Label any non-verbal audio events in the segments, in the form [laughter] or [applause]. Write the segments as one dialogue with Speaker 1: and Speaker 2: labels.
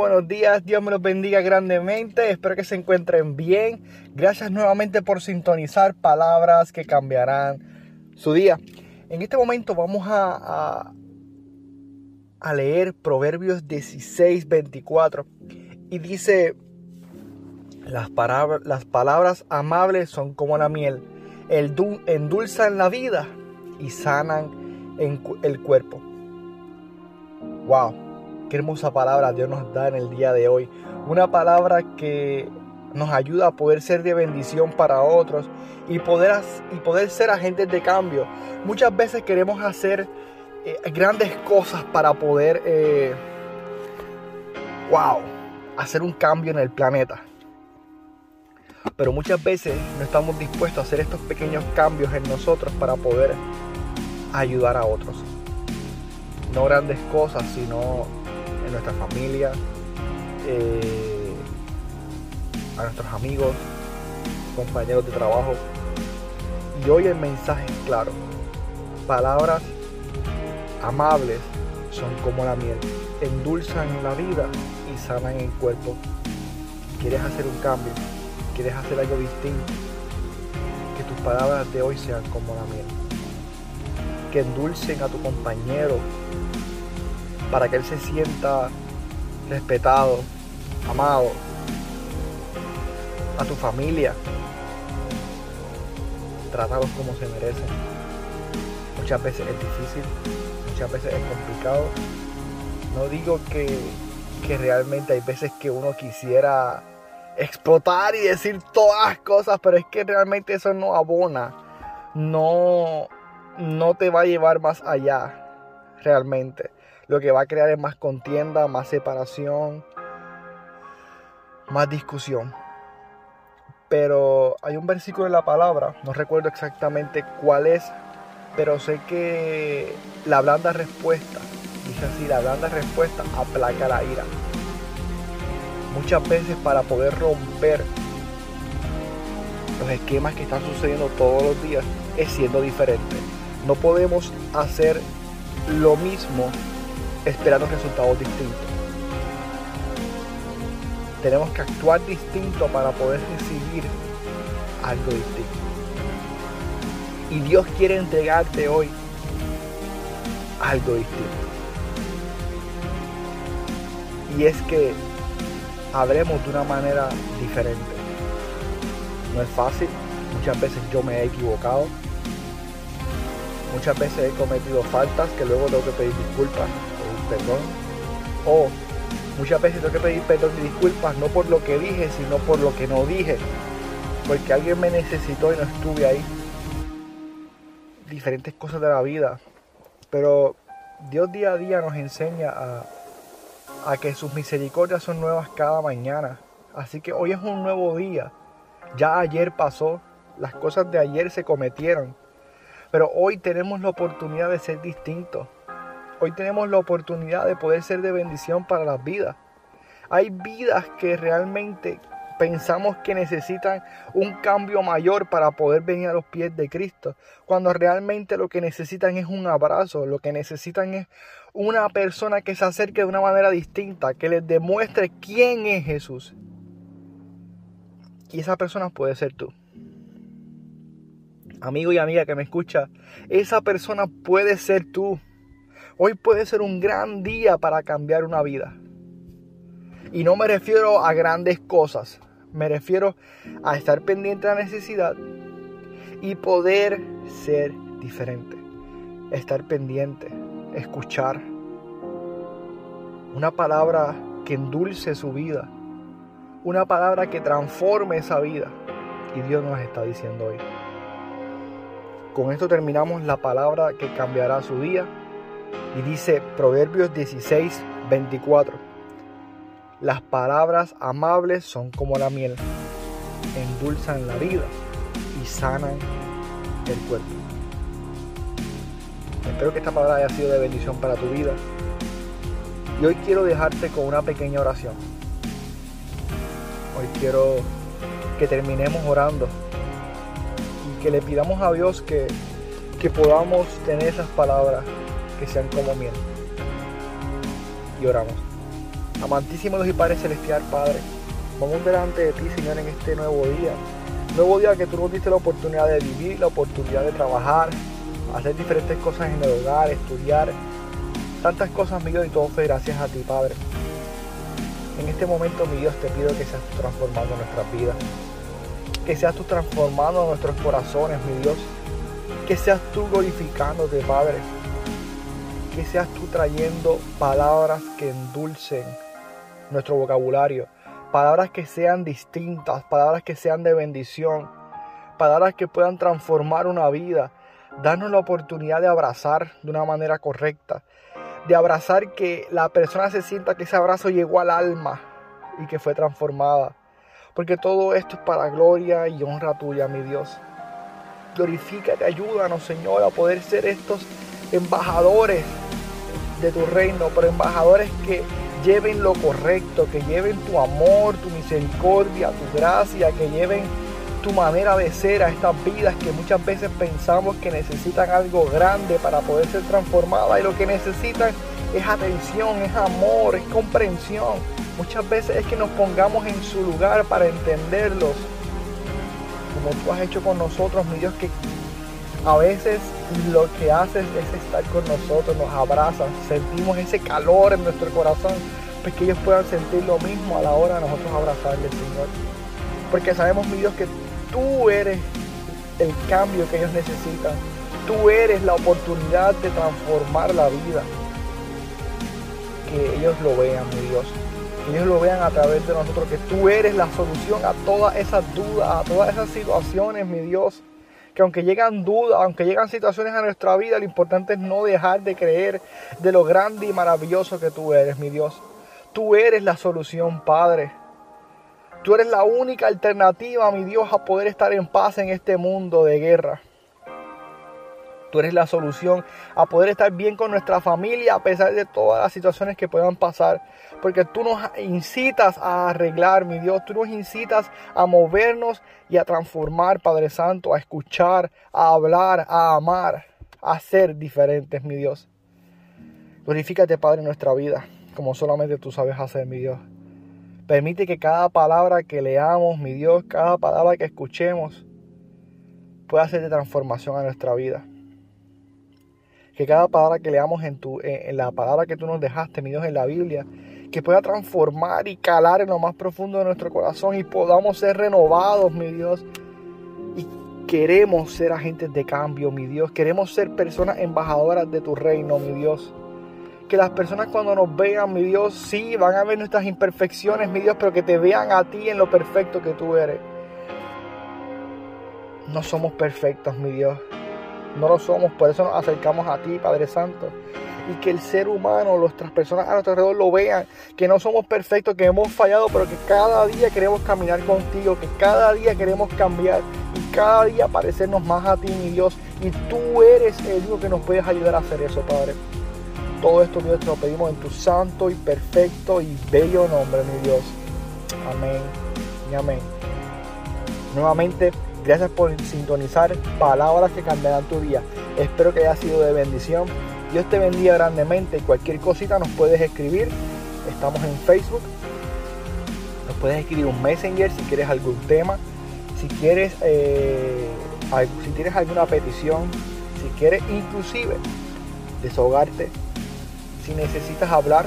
Speaker 1: buenos días. Dios me los bendiga grandemente. Espero que se encuentren bien. Gracias nuevamente por sintonizar palabras que cambiarán su día. En este momento vamos a, a, leer Proverbios 16, 24. Y dice, las, palabras, las palabras amables son como la miel. El endulzan la vida y sanan el cuerpo. Wow Qué hermosa palabra Dios nos da en el día de hoy. Una palabra que nos ayuda a poder ser de bendición para otros y poder, y poder ser agentes de cambio. Muchas veces queremos hacer eh, grandes cosas para poder, eh, wow, hacer un cambio en el planeta. Pero muchas veces no estamos dispuestos a hacer estos pequeños cambios en nosotros para poder ayudar a otros. No grandes cosas, sino nuestra familia, eh, a nuestros amigos, compañeros de trabajo. Y hoy el mensaje es claro. Palabras amables son como la miel, endulzan la vida y sanan el cuerpo. ¿Quieres hacer un cambio? ¿Quieres hacer algo distinto? Que tus palabras de hoy sean como la miel. Que endulcen a tu compañero, para que Él se sienta respetado, amado, a tu familia. Trátalos como se merecen. Muchas veces es difícil, muchas veces es complicado. No digo que, que realmente hay veces que uno quisiera explotar y decir todas las cosas, pero es que realmente eso no abona. No, no te va a llevar más allá realmente lo que va a crear es más contienda, más separación, más discusión. Pero hay un versículo en la palabra, no recuerdo exactamente cuál es, pero sé que la blanda respuesta, dice así, la blanda respuesta aplaca la ira. Muchas veces para poder romper los esquemas que están sucediendo todos los días es siendo diferente. No podemos hacer lo mismo esperando resultados distintos. Tenemos que actuar distinto para poder recibir algo distinto. Y Dios quiere entregarte hoy algo distinto. Y es que hablemos de una manera diferente. No es fácil, muchas veces yo me he equivocado, muchas veces he cometido faltas que luego tengo que pedir disculpas perdón. O muchas veces tengo que pedir perdón y disculpas no por lo que dije, sino por lo que no dije. Porque alguien me necesitó y no estuve ahí. Diferentes cosas de la vida. Pero Dios día a día nos enseña a, que sus misericordias son nuevas cada mañana. Así que hoy es un nuevo día. Ya ayer pasó. Las cosas de ayer se cometieron. Pero hoy tenemos la oportunidad de ser distintos Hoy tenemos la oportunidad de poder ser de bendición para las vidas. Hay vidas que realmente pensamos que necesitan un cambio mayor para poder venir a los pies de Cristo, cuando realmente lo que necesitan es un abrazo, lo que necesitan es una persona que se acerque de una manera distinta, que les demuestre quién es Jesús. Y esa persona puede ser tú. Amigo y amiga que me escucha, esa persona puede ser tú. Hoy puede ser un gran día para cambiar una vida. Y no me refiero a grandes cosas, me refiero a estar pendiente de la necesidad y poder ser diferente. Estar pendiente, escuchar. Una palabra que endulce su vida. Una palabra que transforme esa vida. Y Dios nos está diciendo hoy. Con esto terminamos la palabra que cambiará su día. Y dice Proverbios 16, 24. Las palabras amables son como la miel, endulzan la vida y sanan el cuerpo. Espero que esta palabra haya sido de bendición para tu vida. Y hoy quiero dejarte con una pequeña oración. Hoy quiero que terminemos orando y que le pidamos a Dios que, que podamos tener esas palabras que sean como miel. Y oramos. Amantísimo Dios y Padre Celestial, Padre, vamos delante de ti, Señor, en este nuevo día. Nuevo día que tú nos diste la oportunidad de vivir, la oportunidad de trabajar, hacer diferentes cosas en el hogar, estudiar, tantas cosas, mi Dios, y todo fue gracias a ti, Padre. En este momento, mi Dios, te pido que seas tú transformando nuestras vidas. Que seas tú transformando nuestros corazones, mi Dios. Que seas tú glorificándote, Padre. Que seas tú trayendo palabras que endulcen nuestro vocabulario, palabras que sean distintas, palabras que sean de bendición, palabras que puedan transformar una vida, darnos la oportunidad de abrazar de una manera correcta, de abrazar que la persona se sienta que ese abrazo llegó al alma y que fue transformada. Porque todo esto es para gloria y honra tuya, mi Dios. Glorifícate, ayúdanos, Señor, a poder ser estos embajadores de tu reino, pero embajadores que lleven lo correcto, que lleven tu amor, tu misericordia, tu gracia, que lleven tu manera de ser a estas vidas que muchas veces pensamos que necesitan algo grande para poder ser transformadas y lo que necesitan es atención, es amor, es comprensión. Muchas veces es que nos pongamos en su lugar para entenderlos, como tú has hecho con nosotros, mi Dios, que a veces lo que haces es estar con nosotros, nos abrazas, sentimos ese calor en nuestro corazón, pues que ellos puedan sentir lo mismo a la hora de nosotros abrazarles, Señor. Porque sabemos, mi Dios, que tú eres el cambio que ellos necesitan. Tú eres la oportunidad de transformar la vida. Que ellos lo vean, mi Dios. Que ellos lo vean a través de nosotros. Que tú eres la solución a todas esas dudas, a todas esas situaciones, mi Dios que aunque llegan dudas, aunque llegan situaciones a nuestra vida, lo importante es no dejar de creer de lo grande y maravilloso que tú eres, mi Dios. Tú eres la solución, Padre. Tú eres la única alternativa, mi Dios, a poder estar en paz en este mundo de guerra. Tú eres la solución a poder estar bien con nuestra familia a pesar de todas las situaciones que puedan pasar. Porque tú nos incitas a arreglar, mi Dios. Tú nos incitas a movernos y a transformar, Padre Santo, a escuchar, a hablar, a amar, a ser diferentes, mi Dios. Glorifícate, Padre, en nuestra vida, como solamente tú sabes hacer, mi Dios. Permite que cada palabra que leamos, mi Dios, cada palabra que escuchemos, pueda ser de transformación a nuestra vida que cada palabra que leamos en, tu, en, la palabra que tú nos dejaste, mi Dios, en la Biblia, que pueda transformar y calar en lo más profundo de nuestro corazón y podamos ser renovados, mi Dios. Y queremos ser agentes de cambio, mi Dios. Queremos ser personas embajadoras de tu reino, mi Dios. Que las personas cuando nos vean, mi Dios, sí, van a ver nuestras imperfecciones, mi Dios, pero que te vean a ti en lo perfecto que tú eres. No somos perfectos, mi Dios no lo somos, por eso nos acercamos a ti, Padre Santo. Y que el ser humano, nuestras personas a nuestro alrededor lo vean, que no somos perfectos, que hemos fallado, pero que cada día queremos caminar contigo, que cada día queremos cambiar y cada día parecernos más a ti, mi Dios. Y tú eres el único que nos puedes ayudar a hacer eso, Padre. Todo esto, Dios, te lo pedimos en tu santo y perfecto y bello nombre, mi Dios. Amén y amén. Nuevamente, Gracias por sintonizar palabras que cambiarán tu día. Espero que haya sido de bendición. Dios te bendiga grandemente. Cualquier cosita nos puedes escribir. Estamos en Facebook. Nos puedes escribir un messenger si quieres algún tema. Si quieres, eh, si tienes alguna petición. Si quieres inclusive desahogarte. Si necesitas hablar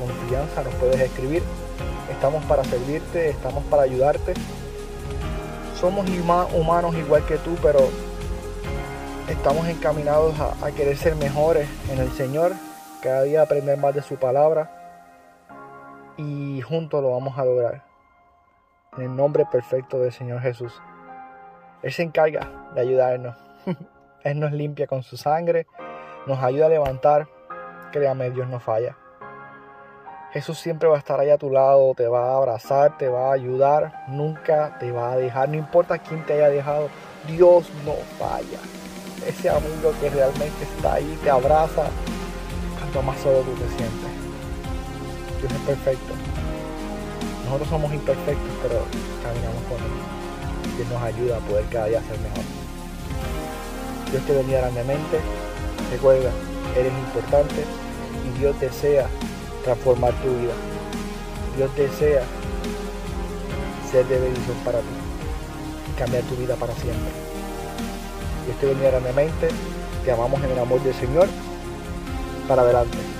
Speaker 1: con confianza nos puedes escribir. Estamos para servirte, estamos para ayudarte somos humanos igual que tú, pero estamos encaminados a, querer ser mejores en el Señor, cada día aprender más de su palabra y juntos lo vamos a lograr. En el nombre perfecto del Señor Jesús. Él se encarga de ayudarnos. [laughs] Él nos limpia con su sangre, nos ayuda a levantar. Créame, Dios no falla. Jesús siempre va a estar ahí a tu lado, te va a abrazar, te va a ayudar, nunca te va a dejar, no importa quién te haya dejado, Dios no falla. Ese amigo que realmente está ahí, te abraza, cuanto más solo tú te sientes. Dios es perfecto. Nosotros somos imperfectos, pero caminamos con Él. Dios nos ayuda a poder cada día ser mejor. Dios te bendiga grandemente. Recuerda, eres importante y Dios desea transformar tu vida. Dios desea ser de bendición para ti cambiar tu vida para siempre. Yo estoy bendiga grandemente, te amamos en el amor del Señor. Para adelante.